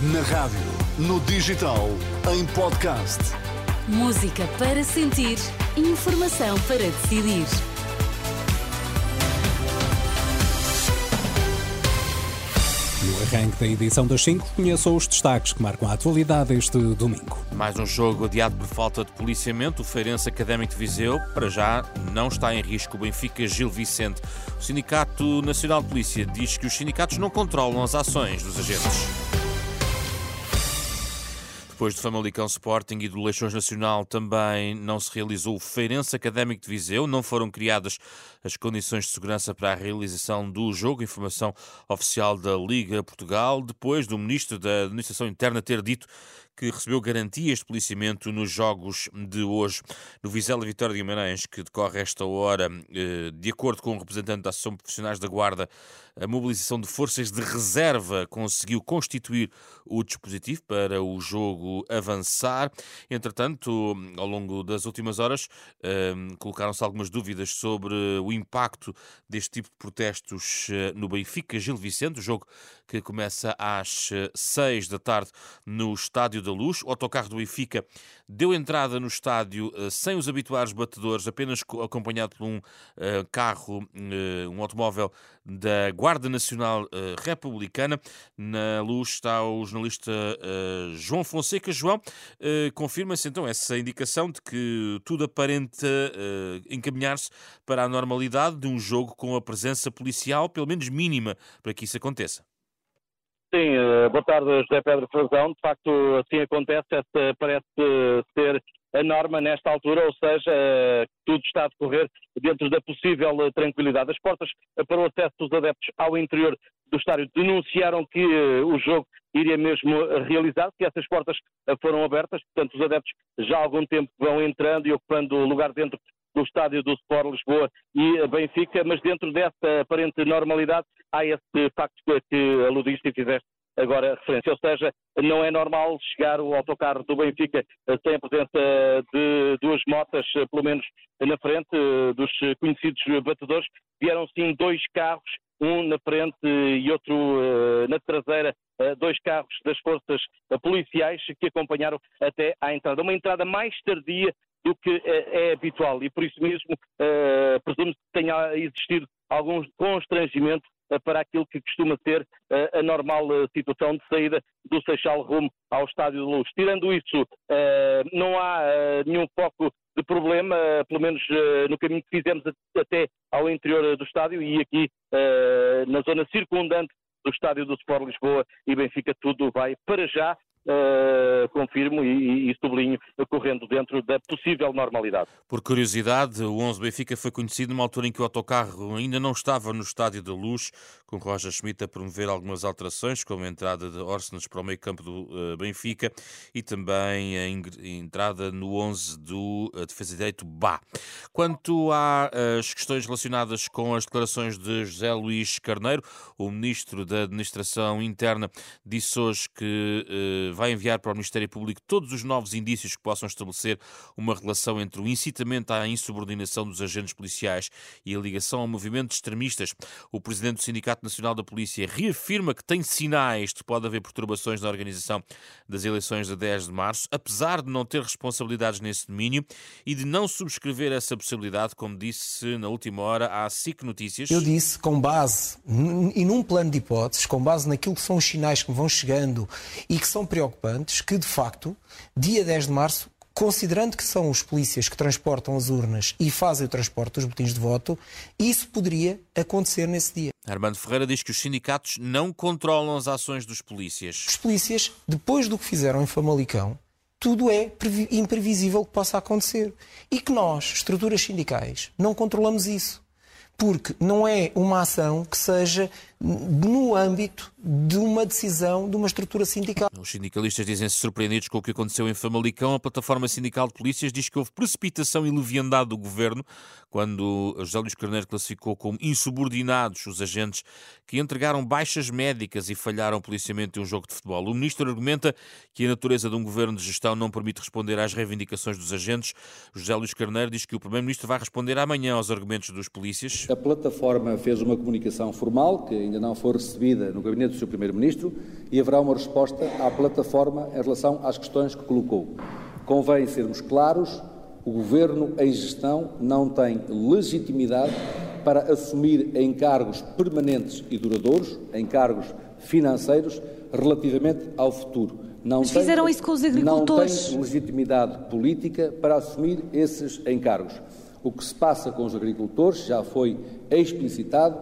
Na rádio, no digital, em podcast. Música para sentir, informação para decidir. No arranque da edição das 5, conheçam os destaques que marcam a atualidade este domingo. Mais um jogo adiado por falta de policiamento. O Feirense Académico de Viseu, para já, não está em risco. O Benfica Gil Vicente. O Sindicato Nacional de Polícia diz que os sindicatos não controlam as ações dos agentes. Depois do Famalicão Sporting e do Leixões Nacional também não se realizou o Feirense Académico de Viseu, não foram criadas as condições de segurança para a realização do jogo, informação oficial da Liga Portugal, depois do Ministro da Administração Interna ter dito que recebeu garantias de policiamento nos jogos de hoje. No Vizela Vitória de Guimarães, que decorre esta hora, eh, de acordo com o um representante da Associação Profissionais da Guarda, a mobilização de forças de reserva conseguiu constituir o dispositivo para o jogo avançar. Entretanto, ao longo das últimas horas, eh, colocaram-se algumas dúvidas sobre o impacto deste tipo de protestos eh, no Benfica Gil Vicente, o jogo que começa às seis da tarde no Estádio da Luz. O autocarro do Benfica deu entrada no estádio uh, sem os habituais batedores, apenas acompanhado por um uh, carro, uh, um automóvel da Guarda Nacional Republicana. Na luz está o jornalista João Fonseca. João, confirma-se então essa indicação de que tudo aparenta encaminhar-se para a normalidade de um jogo com a presença policial, pelo menos mínima, para que isso aconteça. Sim, eh, boa tarde, José Pedro Frazão. De facto, assim acontece. Esta parece ser a norma nesta altura, ou seja, eh, tudo está a decorrer dentro da possível tranquilidade. As portas para o acesso dos adeptos ao interior do estádio denunciaram que eh, o jogo iria mesmo realizar, que essas portas foram abertas, portanto os adeptos já há algum tempo vão entrando e ocupando o lugar dentro do estádio do Sport Lisboa e Benfica, mas dentro dessa aparente normalidade há esse facto que aludiste e fizeste agora referência. Ou seja, não é normal chegar o autocarro do Benfica sem a presença de duas motas, pelo menos na frente, dos conhecidos batedores. Vieram sim dois carros, um na frente e outro na traseira, dois carros das forças policiais que acompanharam até à entrada. Uma entrada mais tardia do que é, é habitual e por isso mesmo uh, presumo que tenha existido algum constrangimento uh, para aquilo que costuma ser uh, a normal situação de saída do Seixal rumo ao Estádio de Luz. Tirando isso, não há nenhum foco de problema, pelo menos no caminho que fizemos até ao interior do estádio e aqui na zona circundante do estádio do Sport Lisboa e Benfica tudo vai para já uh, confirmo e, e, sublinho, correndo dentro da possível normalidade. Por curiosidade, o 11 Benfica foi conhecido numa altura em que o autocarro ainda não estava no Estádio da Luz, com Roger Schmidt a promover algumas alterações, como a entrada de Orsnes para o meio campo do uh, Benfica e também a entrada no 11 do uh, defesa direito Bá. Quanto às questões relacionadas com as declarações de José Luís Carneiro, o ministro da Administração Interna disse hoje que uh, vai enviar para o Ministério Público todos os novos indícios que possam estabelecer uma relação entre o incitamento à insubordinação dos agentes policiais e a ligação a movimentos extremistas. O presidente do Sindicato Nacional da Polícia reafirma que tem sinais de que pode haver perturbações na organização das eleições de 10 de março, apesar de não ter responsabilidades nesse domínio e de não subscrever essa possibilidade, como disse na última hora à SIC Notícias. Eu disse, com base e num plano de hipóteses, com base naquilo que são os sinais que vão chegando e que são preocupantes preocupantes que, de facto, dia 10 de março, considerando que são os polícias que transportam as urnas e fazem o transporte dos botins de voto, isso poderia acontecer nesse dia. Armando Ferreira diz que os sindicatos não controlam as ações dos polícias. Os polícias, depois do que fizeram em Famalicão, tudo é imprevisível que possa acontecer. E que nós, estruturas sindicais, não controlamos isso porque não é uma ação que seja no âmbito de uma decisão de uma estrutura sindical. Os sindicalistas dizem-se surpreendidos com o que aconteceu em Famalicão. A plataforma sindical de polícias diz que houve precipitação e leviandade do governo quando José Luís Carneiro classificou como insubordinados os agentes que entregaram baixas médicas e falharam o policiamento um jogo de futebol. O ministro argumenta que a natureza de um governo de gestão não permite responder às reivindicações dos agentes. José Luís Carneiro diz que o primeiro-ministro vai responder amanhã aos argumentos dos polícias. A plataforma fez uma comunicação formal que ainda não for recebida no gabinete do Sr. Primeiro-Ministro e haverá uma resposta à plataforma em relação às questões que colocou. Convém sermos claros: o Governo em gestão não tem legitimidade para assumir encargos permanentes e duradouros, encargos financeiros, relativamente ao futuro. Não Mas tem, fizeram isso com os agricultores. Não tem legitimidade política para assumir esses encargos. O que se passa com os agricultores já foi explicitado.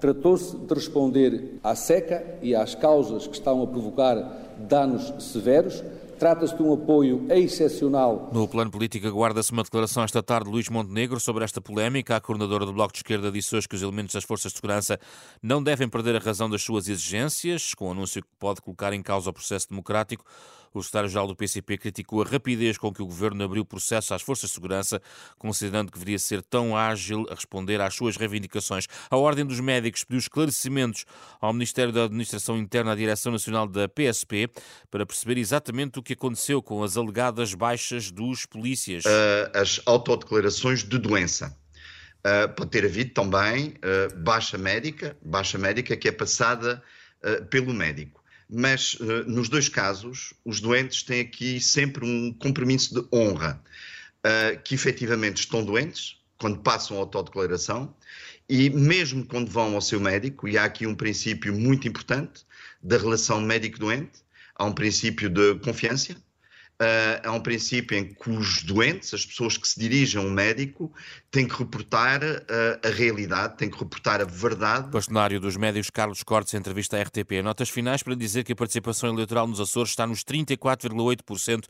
Tratou-se de responder à seca e às causas que estão a provocar danos severos Trata-se de um apoio excepcional. No plano político, aguarda-se uma declaração esta tarde de Luís Montenegro sobre esta polémica. A coordenadora do Bloco de Esquerda disse hoje que os elementos das forças de segurança não devem perder a razão das suas exigências, com o anúncio que pode colocar em causa o processo democrático. O secretário-geral do PCP criticou a rapidez com que o governo abriu processo às forças de segurança, considerando que deveria ser tão ágil a responder às suas reivindicações. A Ordem dos Médicos pediu esclarecimentos ao Ministério da Administração Interna, à Direção Nacional da PSP, para perceber exatamente o que aconteceu com as alegadas baixas dos polícias. Uh, as autodeclarações de doença. Uh, pode ter havido também uh, baixa médica, baixa médica que é passada pelo médico mas uh, nos dois casos, os doentes têm aqui sempre um compromisso de honra, uh, que efetivamente estão doentes, quando passam a autodeclaração, e mesmo quando vão ao seu médico, e há aqui um princípio muito importante da relação médico-doente, há um princípio de confiança, uh, há um princípio em que os doentes, as pessoas que se dirigem a um médico, têm que reportar uh, a realidade, têm que reportar a verdade. Bastonário dos médios Carlos Cortes, entrevista à RTP. Notas finais para dizer que a participação eleitoral nos Açores está nos 34,8%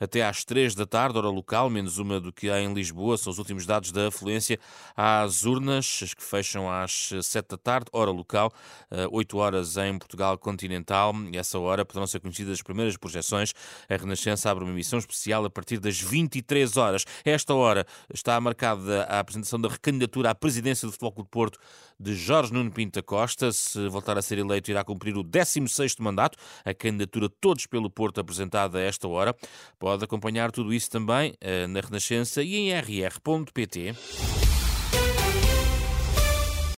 até às 3 da tarde, hora local, menos uma do que há em Lisboa. São os últimos dados da afluência às urnas, as que fecham às 7 da tarde, hora local, 8 horas em Portugal continental. E essa hora poderão ser conhecidas as primeiras projeções. A Renascença abre uma emissão especial a partir das 23 horas. esta hora está marcada a apresentação da recandidatura à presidência do Futebol Clube de Porto de Jorge Nuno Pinta Costa. Se voltar a ser eleito, irá cumprir o 16º mandato. A candidatura Todos pelo Porto apresentada a esta hora. Pode acompanhar tudo isso também eh, na Renascença e em rr.pt.